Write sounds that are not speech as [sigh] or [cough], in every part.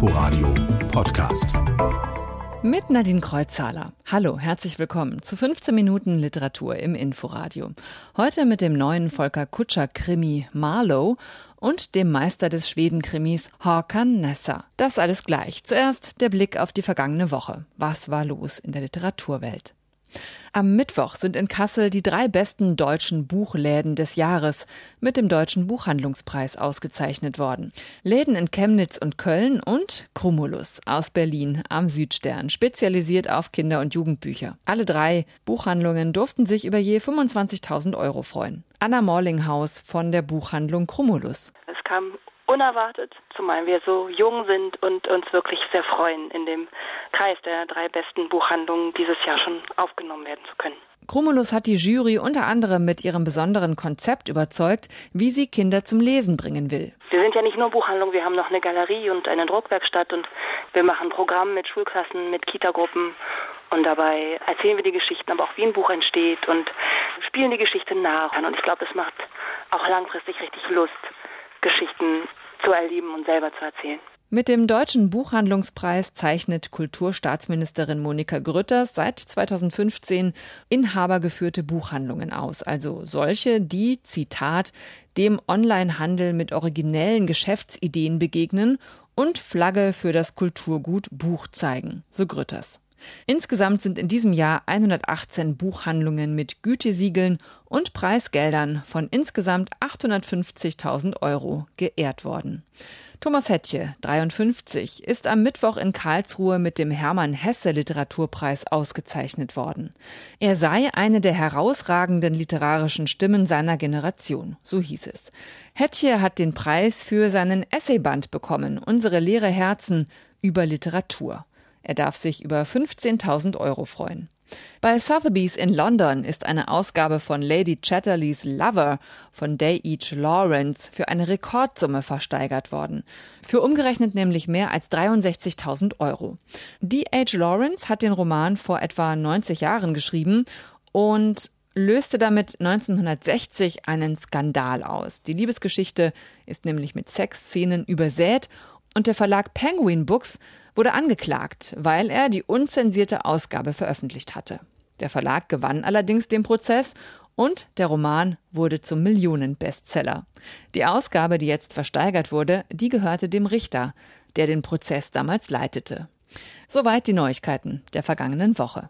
Inforadio Podcast. Mit Nadine Kreuzzahler. Hallo, herzlich willkommen zu 15 Minuten Literatur im Inforadio. Heute mit dem neuen Volker Kutscher Krimi Marlow und dem Meister des Schweden-Krimis Håkan Nessa. Das alles gleich. Zuerst der Blick auf die vergangene Woche. Was war los in der Literaturwelt? Am Mittwoch sind in Kassel die drei besten deutschen Buchläden des Jahres mit dem Deutschen Buchhandlungspreis ausgezeichnet worden. Läden in Chemnitz und Köln und Cumulus aus Berlin am Südstern, spezialisiert auf Kinder- und Jugendbücher. Alle drei Buchhandlungen durften sich über je 25.000 Euro freuen. Anna Morlinghaus von der Buchhandlung Cumulus. Es kam unerwartet, zumal wir so jung sind und uns wirklich sehr freuen, in dem Kreis der drei besten Buchhandlungen dieses Jahr schon aufgenommen werden zu können. Chromulus hat die Jury unter anderem mit ihrem besonderen Konzept überzeugt, wie sie Kinder zum Lesen bringen will. Wir sind ja nicht nur Buchhandlung, wir haben noch eine Galerie und eine Druckwerkstatt und wir machen Programme mit Schulklassen, mit Kitagruppen und dabei erzählen wir die Geschichten, aber auch wie ein Buch entsteht und spielen die Geschichte nach. Und ich glaube, das macht auch langfristig richtig Lust, Geschichten zu erleben und selber zu erzählen. Mit dem Deutschen Buchhandlungspreis zeichnet Kulturstaatsministerin Monika Grütters seit 2015 inhabergeführte Buchhandlungen aus, also solche, die, Zitat, dem Onlinehandel mit originellen Geschäftsideen begegnen und Flagge für das Kulturgut Buch zeigen, so Grütters. Insgesamt sind in diesem Jahr 118 Buchhandlungen mit Gütesiegeln und Preisgeldern von insgesamt 850.000 Euro geehrt worden. Thomas Hettje, 53, ist am Mittwoch in Karlsruhe mit dem Hermann Hesse Literaturpreis ausgezeichnet worden. Er sei eine der herausragenden literarischen Stimmen seiner Generation, so hieß es. Hettje hat den Preis für seinen Essayband bekommen, Unsere leere Herzen über Literatur. Er darf sich über 15.000 Euro freuen. Bei Sotheby's in London ist eine Ausgabe von Lady Chatterleys Lover von Day Each Lawrence für eine Rekordsumme versteigert worden. Für umgerechnet nämlich mehr als 63.000 Euro. D.H. Lawrence hat den Roman vor etwa 90 Jahren geschrieben und löste damit 1960 einen Skandal aus. Die Liebesgeschichte ist nämlich mit Sexszenen übersät und der Verlag Penguin Books wurde angeklagt, weil er die unzensierte Ausgabe veröffentlicht hatte. Der Verlag gewann allerdings den Prozess und der Roman wurde zum Millionenbestseller. Die Ausgabe, die jetzt versteigert wurde, die gehörte dem Richter, der den Prozess damals leitete. Soweit die Neuigkeiten der vergangenen Woche.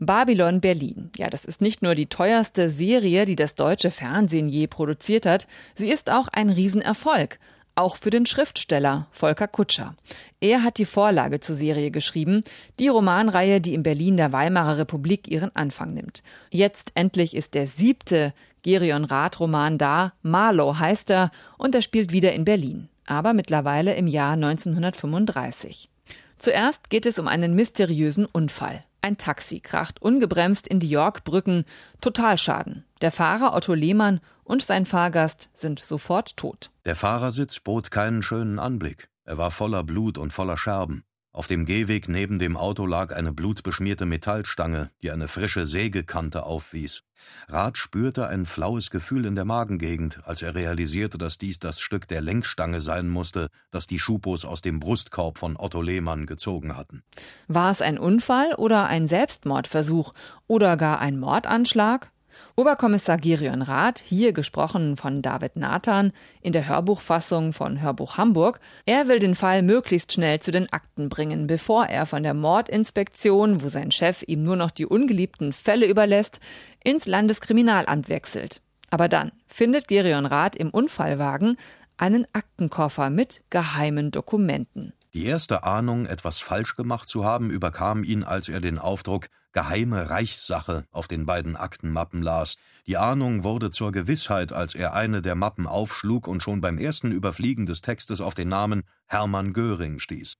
Babylon Berlin. Ja, das ist nicht nur die teuerste Serie, die das deutsche Fernsehen je produziert hat, sie ist auch ein Riesenerfolg auch für den Schriftsteller Volker Kutscher. Er hat die Vorlage zur Serie geschrieben, die Romanreihe, die in Berlin der Weimarer Republik ihren Anfang nimmt. Jetzt endlich ist der siebte Gerion Rath-Roman da, Marlow heißt er, und er spielt wieder in Berlin, aber mittlerweile im Jahr 1935. Zuerst geht es um einen mysteriösen Unfall. Ein Taxi kracht ungebremst in die Yorkbrücken, Totalschaden. Der Fahrer Otto Lehmann und sein Fahrgast sind sofort tot. Der Fahrersitz bot keinen schönen Anblick. Er war voller Blut und voller Scherben. Auf dem Gehweg neben dem Auto lag eine blutbeschmierte Metallstange, die eine frische Sägekante aufwies. Rath spürte ein flaues Gefühl in der Magengegend, als er realisierte, dass dies das Stück der Lenkstange sein musste, das die Schupos aus dem Brustkorb von Otto Lehmann gezogen hatten. War es ein Unfall oder ein Selbstmordversuch oder gar ein Mordanschlag? Oberkommissar Gerion Rath, hier gesprochen von David Nathan, in der Hörbuchfassung von Hörbuch Hamburg, er will den Fall möglichst schnell zu den Akten bringen, bevor er von der Mordinspektion, wo sein Chef ihm nur noch die ungeliebten Fälle überlässt, ins Landeskriminalamt wechselt. Aber dann findet Gerion Rath im Unfallwagen einen Aktenkoffer mit geheimen Dokumenten. Die erste Ahnung, etwas falsch gemacht zu haben, überkam ihn, als er den Aufdruck geheime Reichssache auf den beiden Aktenmappen las. Die Ahnung wurde zur Gewissheit, als er eine der Mappen aufschlug und schon beim ersten Überfliegen des Textes auf den Namen Hermann Göring stieß.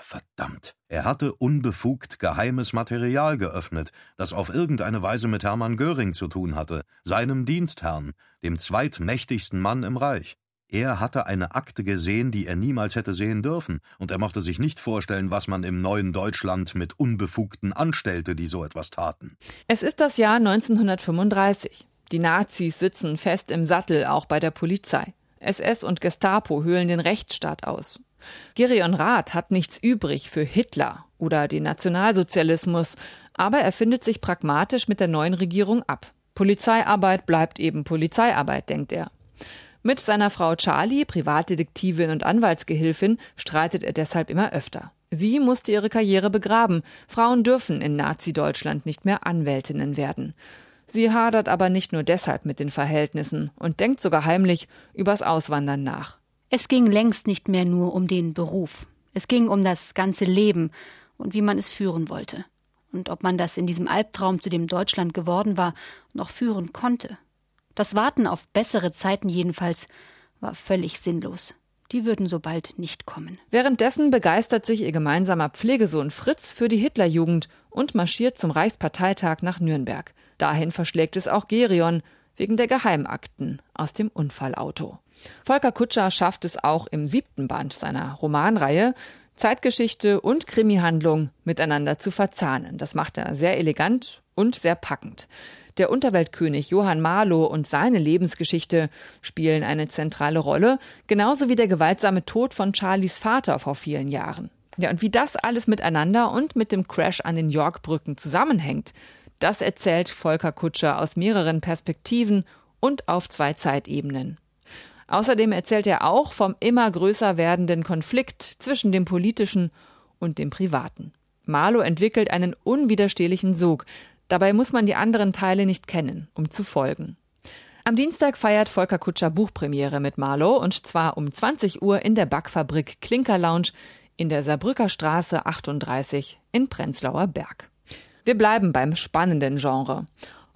Verdammt. Er hatte unbefugt geheimes Material geöffnet, das auf irgendeine Weise mit Hermann Göring zu tun hatte, seinem Dienstherrn, dem zweitmächtigsten Mann im Reich. Er hatte eine Akte gesehen, die er niemals hätte sehen dürfen, und er mochte sich nicht vorstellen, was man im neuen Deutschland mit Unbefugten anstellte, die so etwas taten. Es ist das Jahr 1935. Die Nazis sitzen fest im Sattel, auch bei der Polizei. SS und Gestapo höhlen den Rechtsstaat aus. Gerion Rath hat nichts übrig für Hitler oder den Nationalsozialismus, aber er findet sich pragmatisch mit der neuen Regierung ab. Polizeiarbeit bleibt eben Polizeiarbeit, denkt er. Mit seiner Frau Charlie, Privatdetektivin und Anwaltsgehilfin, streitet er deshalb immer öfter. Sie musste ihre Karriere begraben. Frauen dürfen in Nazi-Deutschland nicht mehr Anwältinnen werden. Sie hadert aber nicht nur deshalb mit den Verhältnissen und denkt sogar heimlich übers Auswandern nach. Es ging längst nicht mehr nur um den Beruf. Es ging um das ganze Leben und wie man es führen wollte. Und ob man das in diesem Albtraum, zu dem Deutschland geworden war, noch führen konnte. Das Warten auf bessere Zeiten jedenfalls war völlig sinnlos. Die würden so bald nicht kommen. Währenddessen begeistert sich ihr gemeinsamer Pflegesohn Fritz für die Hitlerjugend und marschiert zum Reichsparteitag nach Nürnberg. Dahin verschlägt es auch Gerion wegen der Geheimakten aus dem Unfallauto. Volker Kutscher schafft es auch im siebten Band seiner Romanreihe, Zeitgeschichte und Krimihandlung miteinander zu verzahnen. Das macht er sehr elegant und sehr packend. Der Unterweltkönig Johann Marlow und seine Lebensgeschichte spielen eine zentrale Rolle, genauso wie der gewaltsame Tod von Charlies Vater vor vielen Jahren. Ja, und wie das alles miteinander und mit dem Crash an den Yorkbrücken zusammenhängt, das erzählt Volker Kutscher aus mehreren Perspektiven und auf zwei Zeitebenen. Außerdem erzählt er auch vom immer größer werdenden Konflikt zwischen dem politischen und dem privaten. Marlow entwickelt einen unwiderstehlichen Sog, Dabei muss man die anderen Teile nicht kennen, um zu folgen. Am Dienstag feiert Volker Kutscher Buchpremiere mit Marlow und zwar um 20 Uhr in der Backfabrik Klinker Lounge in der Saarbrücker Straße 38 in Prenzlauer Berg. Wir bleiben beim spannenden Genre.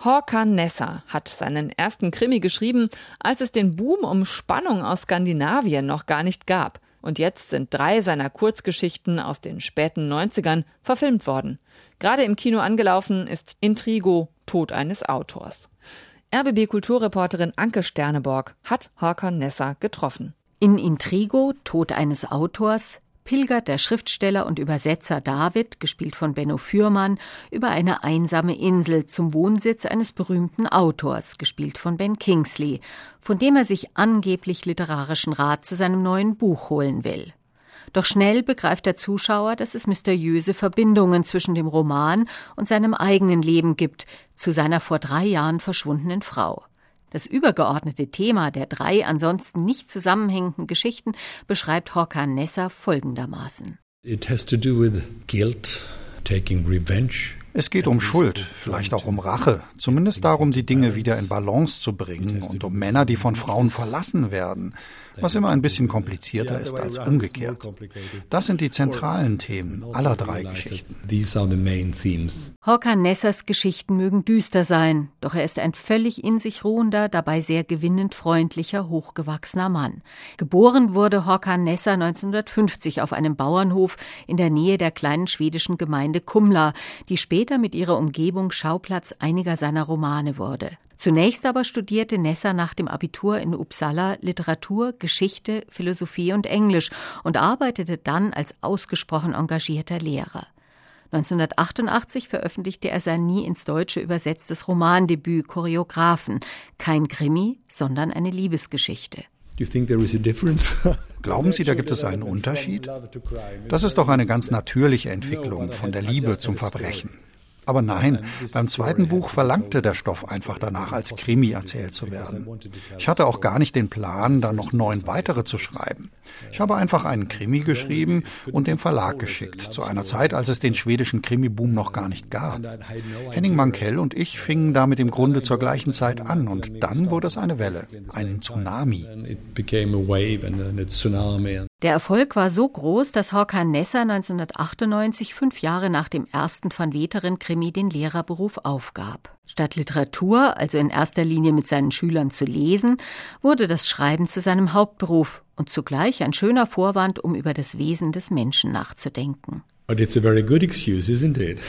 Håkan Nessa hat seinen ersten Krimi geschrieben, als es den Boom um Spannung aus Skandinavien noch gar nicht gab. Und jetzt sind drei seiner Kurzgeschichten aus den späten 90ern verfilmt worden. Gerade im Kino angelaufen ist Intrigo Tod eines Autors. RBB Kulturreporterin Anke Sterneborg hat Håkan Nessa getroffen. In Intrigo Tod eines Autors pilgert der Schriftsteller und Übersetzer David, gespielt von Benno Fürmann, über eine einsame Insel zum Wohnsitz eines berühmten Autors, gespielt von Ben Kingsley, von dem er sich angeblich literarischen Rat zu seinem neuen Buch holen will. Doch schnell begreift der Zuschauer, dass es mysteriöse Verbindungen zwischen dem Roman und seinem eigenen Leben gibt, zu seiner vor drei Jahren verschwundenen Frau. Das übergeordnete Thema der drei ansonsten nicht zusammenhängenden Geschichten beschreibt Håkan Nessa folgendermaßen. It has to do with guilt, taking revenge es geht um Schuld, vielleicht auch um Rache, zumindest darum, die Dinge wieder in Balance zu bringen und um Männer, die von Frauen verlassen werden, was immer ein bisschen komplizierter ist als umgekehrt. Das sind die zentralen Themen aller drei Geschichten. Håkan Nessers Geschichten mögen düster sein, doch er ist ein völlig in sich ruhender, dabei sehr gewinnend freundlicher, hochgewachsener Mann. Geboren wurde Håkan Nessa 1950 auf einem Bauernhof in der Nähe der kleinen schwedischen Gemeinde Kumla, die später mit ihrer Umgebung Schauplatz einiger seiner Romane wurde. Zunächst aber studierte Nessa nach dem Abitur in Uppsala Literatur, Geschichte, Philosophie und Englisch und arbeitete dann als ausgesprochen engagierter Lehrer. 1988 veröffentlichte er sein nie ins Deutsche übersetztes Romandebüt Choreografen, kein Krimi, sondern eine Liebesgeschichte. [laughs] Glauben Sie, da gibt es einen Unterschied? Das ist doch eine ganz natürliche Entwicklung von der Liebe zum Verbrechen. Aber nein, beim zweiten Buch verlangte der Stoff einfach danach, als Krimi erzählt zu werden. Ich hatte auch gar nicht den Plan, dann noch neun weitere zu schreiben. Ich habe einfach einen Krimi geschrieben und dem Verlag geschickt, zu einer Zeit, als es den schwedischen Krimi-Boom noch gar nicht gab. Henning Mankell und ich fingen damit im Grunde zur gleichen Zeit an und dann wurde es eine Welle, ein Tsunami. Der Erfolg war so groß, dass Håkan Nessa 1998, fünf Jahre nach dem ersten Van Weteren Krimi, den Lehrerberuf aufgab. Statt Literatur, also in erster Linie mit seinen Schülern zu lesen, wurde das Schreiben zu seinem Hauptberuf und zugleich ein schöner Vorwand, um über das Wesen des Menschen nachzudenken.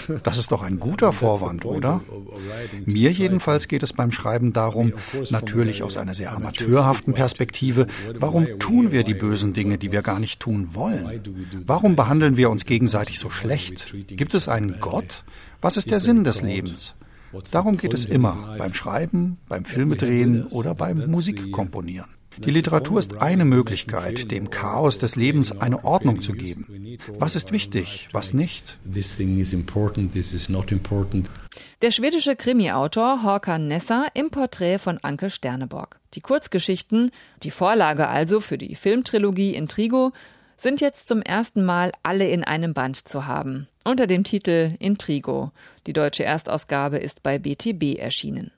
[laughs] Das ist doch ein guter Vorwand, oder? Mir jedenfalls geht es beim Schreiben darum, natürlich aus einer sehr amateurhaften Perspektive, warum tun wir die bösen Dinge, die wir gar nicht tun wollen? Warum behandeln wir uns gegenseitig so schlecht? Gibt es einen Gott? Was ist der Sinn des Lebens? Darum geht es immer beim Schreiben, beim Filmedrehen oder beim Musikkomponieren. Die Literatur ist eine Möglichkeit, dem Chaos des Lebens eine Ordnung zu geben. Was ist wichtig, was nicht? Der schwedische Krimi-Autor Håkan Nessa im Porträt von Anke Sterneborg. Die Kurzgeschichten, die Vorlage also für die Filmtrilogie Intrigo, sind jetzt zum ersten Mal alle in einem Band zu haben, unter dem Titel Intrigo. Die deutsche Erstausgabe ist bei BTB erschienen.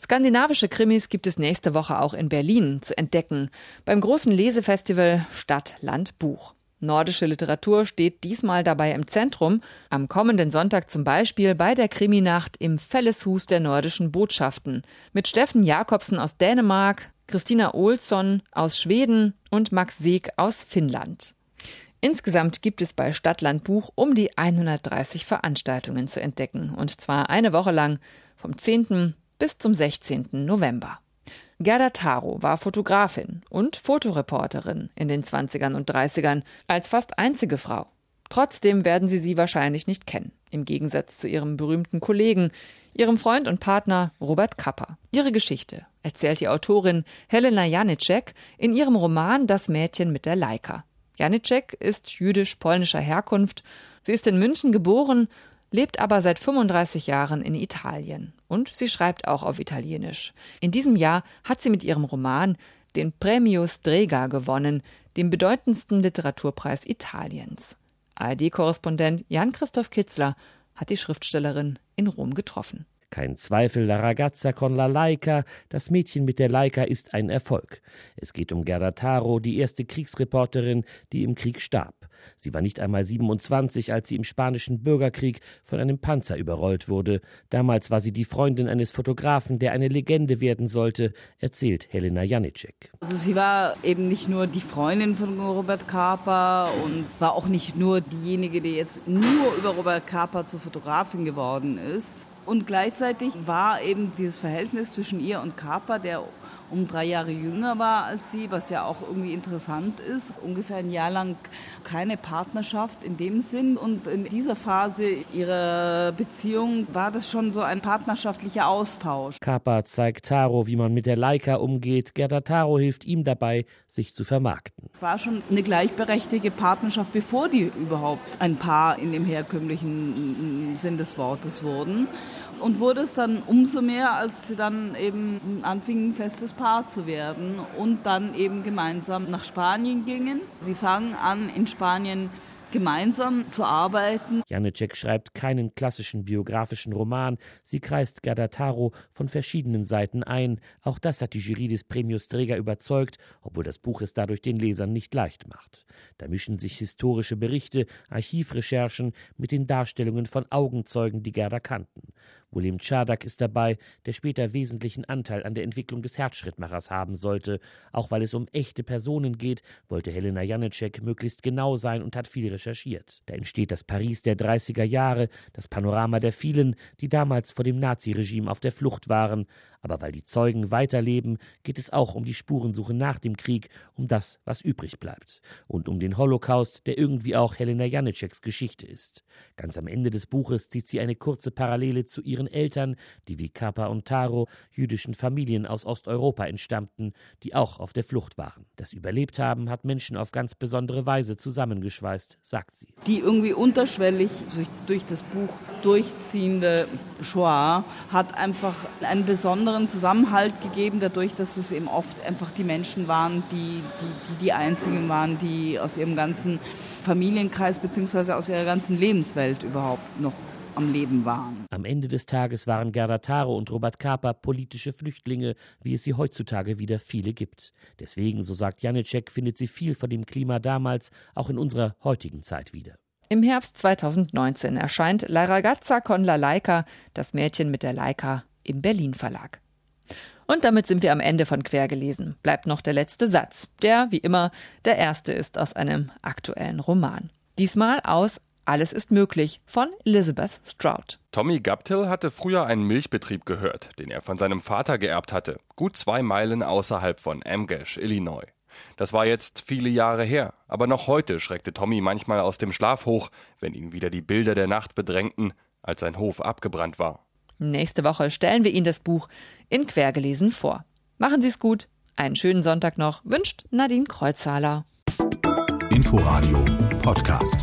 Skandinavische Krimis gibt es nächste Woche auch in Berlin zu entdecken, beim großen Lesefestival Stadt, Land, Buch. Nordische Literatur steht diesmal dabei im Zentrum, am kommenden Sonntag zum Beispiel bei der Kriminacht im Felleshus der nordischen Botschaften mit Steffen Jakobsen aus Dänemark, Christina Olsson aus Schweden und Max Seeg aus Finnland. Insgesamt gibt es bei Stadtland Buch um die 130 Veranstaltungen zu entdecken, und zwar eine Woche lang vom 10. bis zum 16. November. Gerda Taro war Fotografin und Fotoreporterin in den 20ern und 30ern als fast einzige Frau. Trotzdem werden Sie sie wahrscheinlich nicht kennen, im Gegensatz zu ihrem berühmten Kollegen, ihrem Freund und Partner Robert Kapper. Ihre Geschichte erzählt die Autorin Helena Janicek in ihrem Roman Das Mädchen mit der Leica. Janicek ist jüdisch-polnischer Herkunft. Sie ist in München geboren, lebt aber seit 35 Jahren in Italien. Und sie schreibt auch auf Italienisch. In diesem Jahr hat sie mit ihrem Roman den Premio Strega gewonnen, dem bedeutendsten Literaturpreis Italiens. ARD-Korrespondent Jan-Christoph Kitzler hat die Schriftstellerin in Rom getroffen. Kein Zweifel, La ragazza con la Leica, das Mädchen mit der Leica ist ein Erfolg. Es geht um Gerda Taro, die erste Kriegsreporterin, die im Krieg starb. Sie war nicht einmal 27, als sie im spanischen Bürgerkrieg von einem Panzer überrollt wurde. Damals war sie die Freundin eines Fotografen, der eine Legende werden sollte, erzählt Helena Janicek. Also sie war eben nicht nur die Freundin von Robert Kaper und war auch nicht nur diejenige, die jetzt nur über Robert Kaper zur Fotografin geworden ist. Und gleichzeitig war eben dieses Verhältnis zwischen ihr und Kaper, der um drei Jahre jünger war als sie, was ja auch irgendwie interessant ist. Ungefähr ein Jahr lang keine Partnerschaft in dem Sinn. Und in dieser Phase ihrer Beziehung war das schon so ein partnerschaftlicher Austausch. Kappa zeigt Taro, wie man mit der Leica umgeht. Gerda Taro hilft ihm dabei, sich zu vermarkten. Es war schon eine gleichberechtigte Partnerschaft, bevor die überhaupt ein Paar in dem herkömmlichen Sinn des Wortes wurden und wurde es dann umso mehr, als sie dann eben anfingen, festes Paar zu werden und dann eben gemeinsam nach Spanien gingen. Sie fangen an, in Spanien gemeinsam zu arbeiten. Janicek schreibt keinen klassischen biografischen Roman. Sie kreist Gerda Taro von verschiedenen Seiten ein. Auch das hat die Jury des Premios Träger überzeugt, obwohl das Buch es dadurch den Lesern nicht leicht macht. Da mischen sich historische Berichte, Archivrecherchen mit den Darstellungen von Augenzeugen, die Gerda kannten. William Chardak ist dabei, der später wesentlichen Anteil an der Entwicklung des Herzschrittmachers haben sollte. Auch weil es um echte Personen geht, wollte Helena Janicek möglichst genau sein und hat viel recherchiert. Da entsteht das Paris der 30er Jahre, das Panorama der vielen, die damals vor dem Naziregime auf der Flucht waren. Aber weil die Zeugen weiterleben, geht es auch um die Spurensuche nach dem Krieg, um das, was übrig bleibt. Und um den Holocaust, der irgendwie auch Helena Janiceks Geschichte ist. Ganz am Ende des Buches zieht sie eine kurze Parallele zu ihren ihren Eltern, die wie Kappa und Taro jüdischen Familien aus Osteuropa entstammten, die auch auf der Flucht waren. Das Überlebt haben hat Menschen auf ganz besondere Weise zusammengeschweißt, sagt sie. Die irgendwie unterschwellig durch, durch das Buch durchziehende Shoah hat einfach einen besonderen Zusammenhalt gegeben, dadurch, dass es eben oft einfach die Menschen waren, die die, die, die einzigen waren, die aus ihrem ganzen Familienkreis bzw. aus ihrer ganzen Lebenswelt überhaupt noch am Leben waren. Am Ende des Tages waren Gerda Taro und Robert Kaper politische Flüchtlinge, wie es sie heutzutage wieder viele gibt. Deswegen, so sagt Janicek, findet sie viel von dem Klima damals auch in unserer heutigen Zeit wieder. Im Herbst 2019 erscheint La ragazza con la Leica, das Mädchen mit der Leica, im Berlin Verlag. Und damit sind wir am Ende von Quergelesen. Bleibt noch der letzte Satz, der, wie immer, der erste ist aus einem aktuellen Roman. Diesmal aus alles ist möglich von Elizabeth Stroud. Tommy Gaptil hatte früher einen Milchbetrieb gehört, den er von seinem Vater geerbt hatte, gut zwei Meilen außerhalb von Amgash, Illinois. Das war jetzt viele Jahre her, aber noch heute schreckte Tommy manchmal aus dem Schlaf hoch, wenn ihn wieder die Bilder der Nacht bedrängten, als sein Hof abgebrannt war. Nächste Woche stellen wir Ihnen das Buch in Quergelesen vor. Machen Sie es gut, Einen schönen Sonntag noch wünscht Nadine Kreuzhaler. Inforadio Podcast.